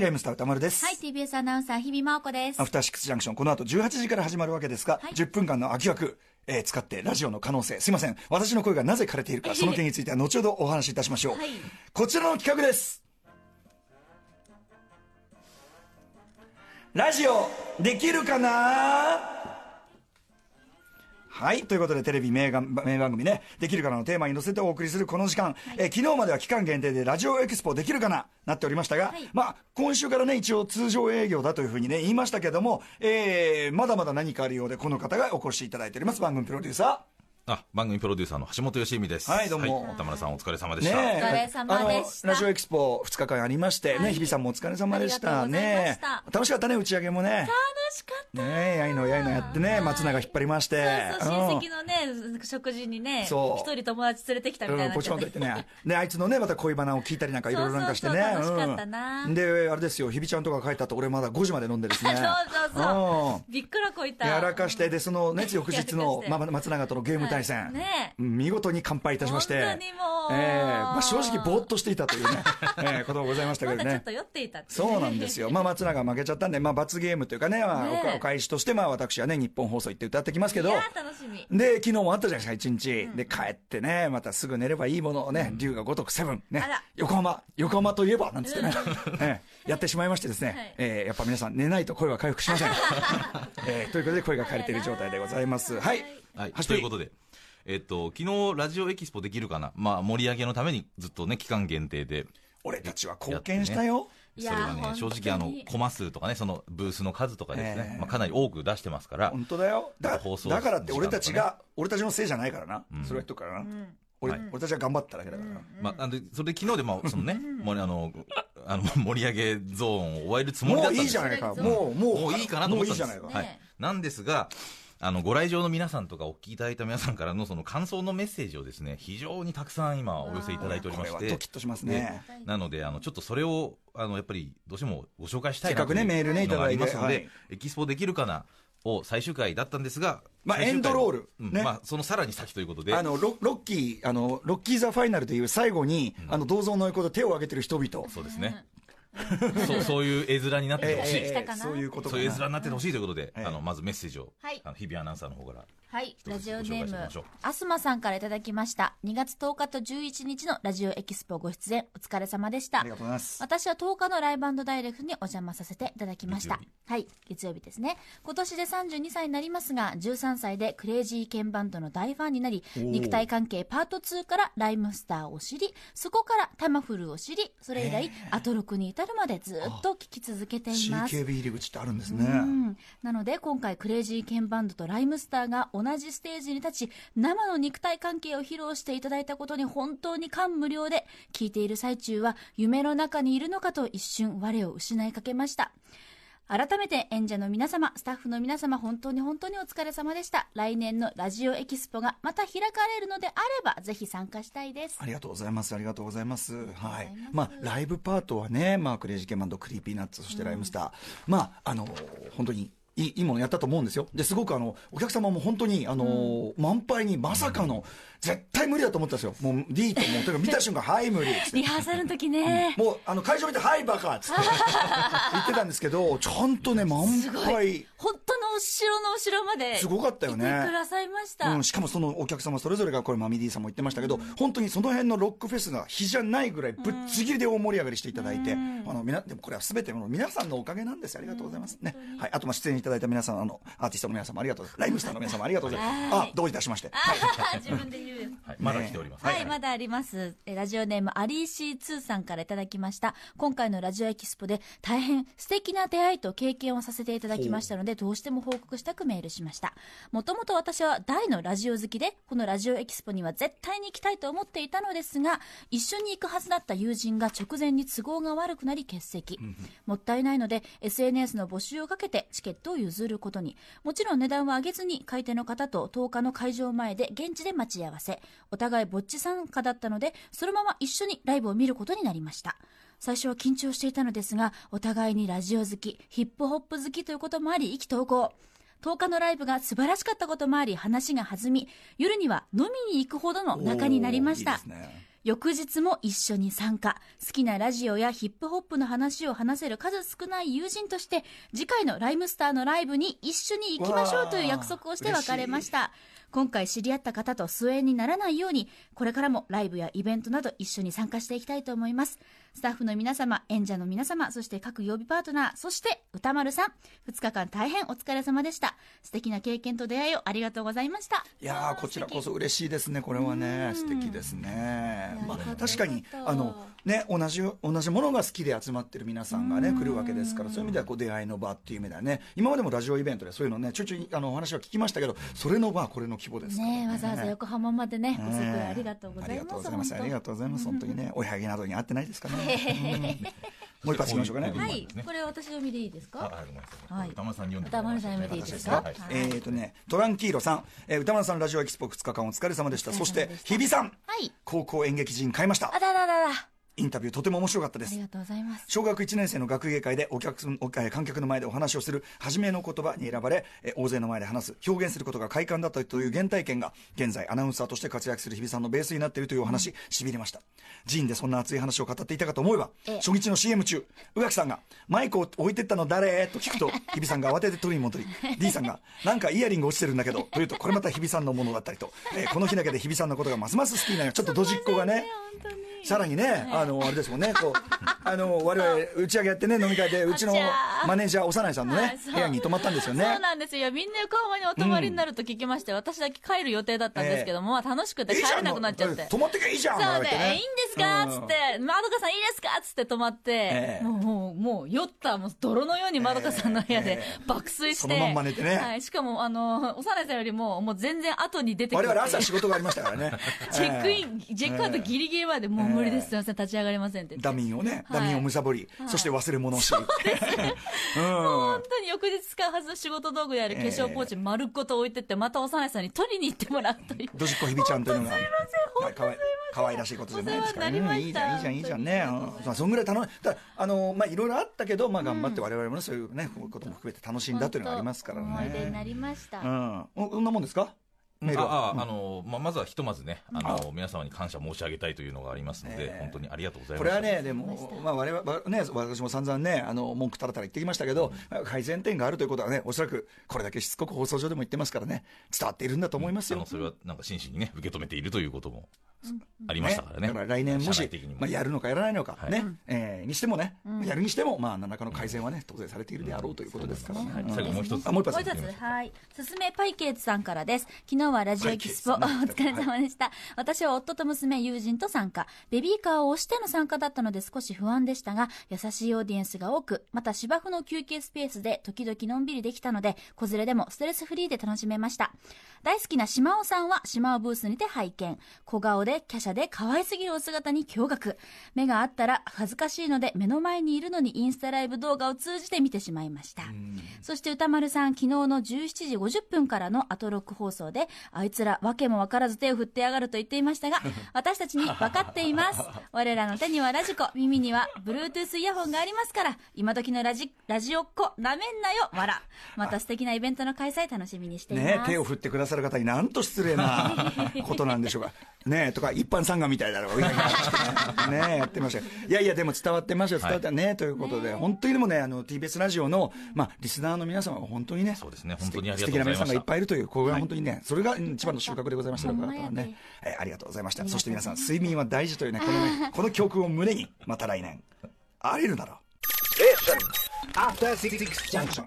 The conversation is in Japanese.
ライムスター歌丸です。はい、TBS アナウンサー、日々真央子ですア。フターシックスジャンクション、この後18時から始まるわけですが、はい10分間の空き枠、えー使ってラジオの可能性、すいません、私の声がなぜ枯れているか、その件については後ほどお話しいたしましょう。はいこちらの企画です。ラジオできるかな？はい。ということで、テレビ名が名番組ね、できるかなのテーマに乗せてお送りするこの時間、えー昨日までは期間限定でラジオエキスポできるかななっておりましたが、はいまあ、今週からね、一応通常営業だというふうにね、言いましたけども、えー、まだまだ何かあるようで、この方がお越しいただいております。番組プロデューサあ、番組プロデューサーの橋本良美です。はいどうも田村さんお疲れ様でー。した。お疲れ様でしたあの、ラジオエキスポ2日間ありまして、ね、はい日比さんもお疲れ様でした。ありがとうございまねした楽しかったね、打ち上げもね。楽しかった。ねえ、やいのやいのやってね、松永引っ張りまして。親戚のね、食事にね、一人友達連れてきたみたいうん、な。ポチコンと言ってね。で、あいつのね、また恋バナを聞いたりなんかいろいろなんかしてね。楽しかったなうんで、あれですよ、日比ちゃんとか帰った後、俺まだ5時まで飲んでですね。そうそうそううんびっくらこいた。やらかして、で、そのね、翌日の、松永とのゲーム対戦。見事に乾杯いたしまして。本当にもうええまあ、正直ぼーっとしていたというね、ええこともございましたけどねちょっ。と酔っていたそうなんですよ。まあ、松永負けちゃったんで、まあ、罰ゲームというかね、まあ、ねえお返しとして、まあ、私はね、日本放送行って歌ってきますけど。い、やー楽しみ。で、昨日もあったじゃないですか、一日。で、帰ってね、またすぐ寝ればいいものをね、龍が如くセブン、ね。横浜、横浜といえば、なんつってね、ええ。やってしまいましてですね、はい。ええやっぱ皆さん寝ないと声は回復しません。ええ。ということで声が枯れている状態でございます。はい。はい。ということで、えっと、昨日ラジオエキスポできるかな。まあ、盛り上げのためにずっとね、期間限定で。俺たちは貢献したよ。それがね、正直あの、コマ数とかね、そのブースの数とかですねえ、えまあ、かなり多く出してますから、本当だよ。だ放送だからって俺たちが、俺たちのせいじゃないからな。それは言っとくからな。俺はい俺たちは頑張っただけだからな。まあ、なんで、それで昨日で、まあ、そのね、もうあの、あの、盛り上げゾーンを終えるつもりだもういいったんですよじゃないか。うんもう、もう、もういいかなと思ったんですもういいじゃないか。はねい。なんですが、あの、ご来場の皆さんとかお聞きいただいた皆さんからのその感想のメッセージをですね、非常にたくさん今お寄せいただいておりこれはまして。ドキッとしますね。でなので、あの、ちょっとそれを、あの、やっぱり、どうしてもご紹介したいなというメールねいただいてのがありますので、はい。エキスポできるかなを最終回だったんですが、まあエンドロールねうんまあ、そのさらに先ということで、あのロロッキー、あのロッキー・ザ・ファイナルという最後に、あの銅像の横で手を挙げてる人々、そうですね。そう、そういう絵面になっててほしい。そういうことかそういう絵な面になっててほしいということで、ええあの、まずメッセージを、はいあの日比アナウンサーの方から。はい、つラジオネームましょう、アスマさんからいただきました。2月10日と11日のラジオエキスポご出演、お疲れ様でしたあり。がとうございます。私は10日のライブダイレクトにお邪魔させていただきました。はい、月曜日ですね。今年で32歳になりますが、13歳でクレイジーケンバンドの大ファンになり、肉体関係パート2からライムスターを知り、そこからタマフルを知り、それ以来、アトロクに至るまでずっと聴き続けています。CKB 入り口ってあるんですうね。んなので今回クレイジーケンバンドとライムスターが同じステージに立ち生の肉体関係を披露していただいたことに本当に感無量で聞いている最中は夢の中にいるのかと一瞬我を失いかけました改めて演者の皆様スタッフの皆様本当に本当にお疲れ様でした来年のラジオエキスポがまた開かれるのであればぜひ参加したいですありがとうございます。ありがとうございます。はいありがとうございま。あ、ライブパートはね、まあ、クレイジーケンバンド、クリーピーナッツ、そしてライムスター。まあ、あの、本当に。いいものやったと思うんですよ。ですごくあのお客様も本当にあの、満杯にまさかの、絶対無理だと思ったんですよ。もう D ともうとにかく見た 瞬間はい無理。リハーサルの時ね。もうあの会場見て「はいバカ」っつって。言ってたんですけどちゃんとね満杯。本当の後ろの後ろまですごかったよね。くださいました、うん、しかもそのお客様それぞれがこれマミディさんも言ってましたけど、本当にその辺のロックフェスが比じゃないぐらいぶっちぎりで大盛り上がりしていただいて、あのみなでもこれは全ての皆さんのおかげなんですありがとうございます。ね、はい、あとまあ出演いただいた皆さんあのアーティストの皆様ありがとうございます。ライムスターの皆様ありがとうございます。はい。あどういたしまして。自分で言う。よはい、まだ来ております。はい、まだあります。えラジオネームアリーシー2さんからいただきました。今回のラジオエキスポで大変素敵な出会いと経験をさせていただきましたので、どうしても報告したくメールしました。もともと私は大のラジオ好きで、このラジオエキスポには絶対に行きたいと思っていたのですが、一緒に行くはずだった友人が直前に都合が悪くなり欠席。もったいないので、SNS の募集をかけてチケットを譲ることに。もちろん値段は上げずに、買い手の方と10日の会場前で現地で待ち合わせ。お互いぼっち参加だったので、そのまま一緒にライブを見ることになりました。最初は緊張していたのですが、お互いにラジオ好き、ヒップホップ好きということもあり、意気投合。10日のライブが素晴らしかったこともあり話が弾み夜には飲みに行くほどの仲になりましたいい翌日も一緒に参加。好きなラジオやヒップホップの話を話せる数少ない友人として次回のライムスターのライブに一緒に行きましょうという約束をして別れました。今回知り合った方と疎遠にならないようにこれからもライブやイベントなど一緒に参加していきたいと思います。スタッフの皆様演者の皆様そして各曜日パートナーそして歌丸さん。2日間大変お疲れ様でした。素敵な経験と出会いをありがとうございました。いやーこちらこそ嬉しいですね。これはね素敵ですねまあ確かにあのね同じ同じものが好きで集まってる皆さんがね来るわけですからそういう意味ではこう出会いの場っていう意味ではね。今までもラジオイベントでそういうのねちょいちょいあのお話は聞きましたけどそれの場これの規模ですからね。えわざわざ横浜までねご足ね労ありがとうございます。ありがとうございます。ありがとうございます。本当にね、おはぎなどに会ってないですかね。うんもう一発いきましょうかね。はい。これ私読みでいいですか？はい。歌丸さんに読んで歌丸さん読んでいいですか？はい。えーとね、トランキーロさん、えー歌丸さんラジオエキスポ2日間お疲れ様でした。そして、日比さん、はい。高校演劇人買いました。あ。ららららインタビューとても面白かったです。あり。がとうございます。小学1年生の学芸会でお客おえー観客の前でお話をする初めの言葉に選ばれ、えー大勢の前で話す表現することが快感だったという原体験が現在アナウンサーとして活躍する日比さんのベースになっているというお話、しびれました。ジーンでそんな熱い話を語っていたかと思えばええ。初日の CM 中宇垣さんがマイクを置いてったの誰？と聞くと 日比さんが慌てて取りに戻り D さんがなんかイヤリング落ちてるんだけどというとこれまた日比さんのものだったりと、えーこの日だけで日比さんのことがますます好きになるちょっとドジっ子がねさらにね、あの、あれですもんね、こう、あの、我々、打ち上げやってね、飲み会で、う。ちのマネージャー、幼いさんのね部屋に泊まったんですよね。そうなんですよ。みんな横浜にお泊まりになると聞きまして、私だけ帰る予定だったんですけども、まあ楽しくて帰れなくなっちゃって。泊まってけいいじゃんそうで、いいんですか？っつって、まどかさんいいですか？っつって泊まって、ええ。もう、もう、もう、酔った、もう、泥のようにまどかさんの部屋でええ。爆睡して、そのまんま寝てね。はい、しかも、あの、幼いさんよりも、もう全然後に出てくる我々朝仕事がありましたからね。チェックイえン、チェックアウトギリギリまで、もう無理です、すいません、立ち上がれませんってって。えダミンをね、はいダミンをむさぼり、そして忘れ物をし。うん本当に翌日使うはずの仕事道具である化粧ポーチ丸ごと置いてって、また幼いさんに取りに行ってもらうという。ドジっ子ひびちゃんというのが。すいまはいかわい可愛らしいことじゃないですからお世話になりましたいいじゃん、いいじゃん、いいじゃんね。うんそんぐらい楽しい。だ、あの、まあ、いろいろあったけど、まあ、頑張って我々もね、そういうね、ことも含めて楽しんだというのがありますからね。思い出になりました。うん。おこんなもんですかメールは。あああのまあ、まずはひとまずねあの皆様に感謝申し上げたいというのがありますので、ええ。本当にありがとうございましたこれはね、でも、まあ、我々、わね、私も散々ね、あの、文句たらたら言ってきましたけど、改善点があるということはね、おそらく、これだけしつこく放送上でも言ってますからね、伝わっているんだと思いますよ。あの。それはなんか真摯にね受け止めているということもありましたからね。だから来年もしまあ、やるのかやらないのか、はい。ね、えーにしてもね、やるにしても、まあ、何らかの改善はね、当然されているであろうということですから。ね。最後もう一つ。あもう一発。もう一つ、はい。すすめパイケーツさんからです。昨日はラジオエキスポ、お疲れ様でした。私は夫と娘、友人と参加。ベビーカーを押しての参加だったので少し不安でしたが、優しいオーディエンスが多く、また芝生の休憩スペースで時々のんびりできたので、子連れでもストレスフリーで楽しめました。大好きな島尾さんは島尾ブースにて拝見。小顔で、華奢で可愛すぎるお姿に驚愕。目があったら恥ずかしいので目の前にいるのにインスタライブ動画を通じて見てしまいました。そして歌丸さん、昨日の17時50分からのアトロック放送で、あいつら訳も分からず手を振ってやがると言っていましたが、私たちに分かっています。我らの手にはラジコ、耳には Bluetooth イヤホンがありますから、今時のラジ、ラジオっ子、なめんなよ、わら。また素敵なイベントの開催楽しみにしています。ね、手を振ってくださる方になんと失礼なことなんでしょうか。ねとか、一般参賀みたいだろう。ねやってましたよ。いやいや、でも伝わってましたよ、伝わったね、ということで、本当にでもね、あの、TBS ラジオの、まあ、リスナーの皆様が本当にね、そうですね。本当にあり素がとうございました。敵な皆さんがいっぱいいるという、これは本当にね、それがうん一番の収穫でございましたね、えーありがとうございました。そして皆さん、睡眠は大事というね、このね、この教訓を胸に、また来年、会えるなら。After Six Junction.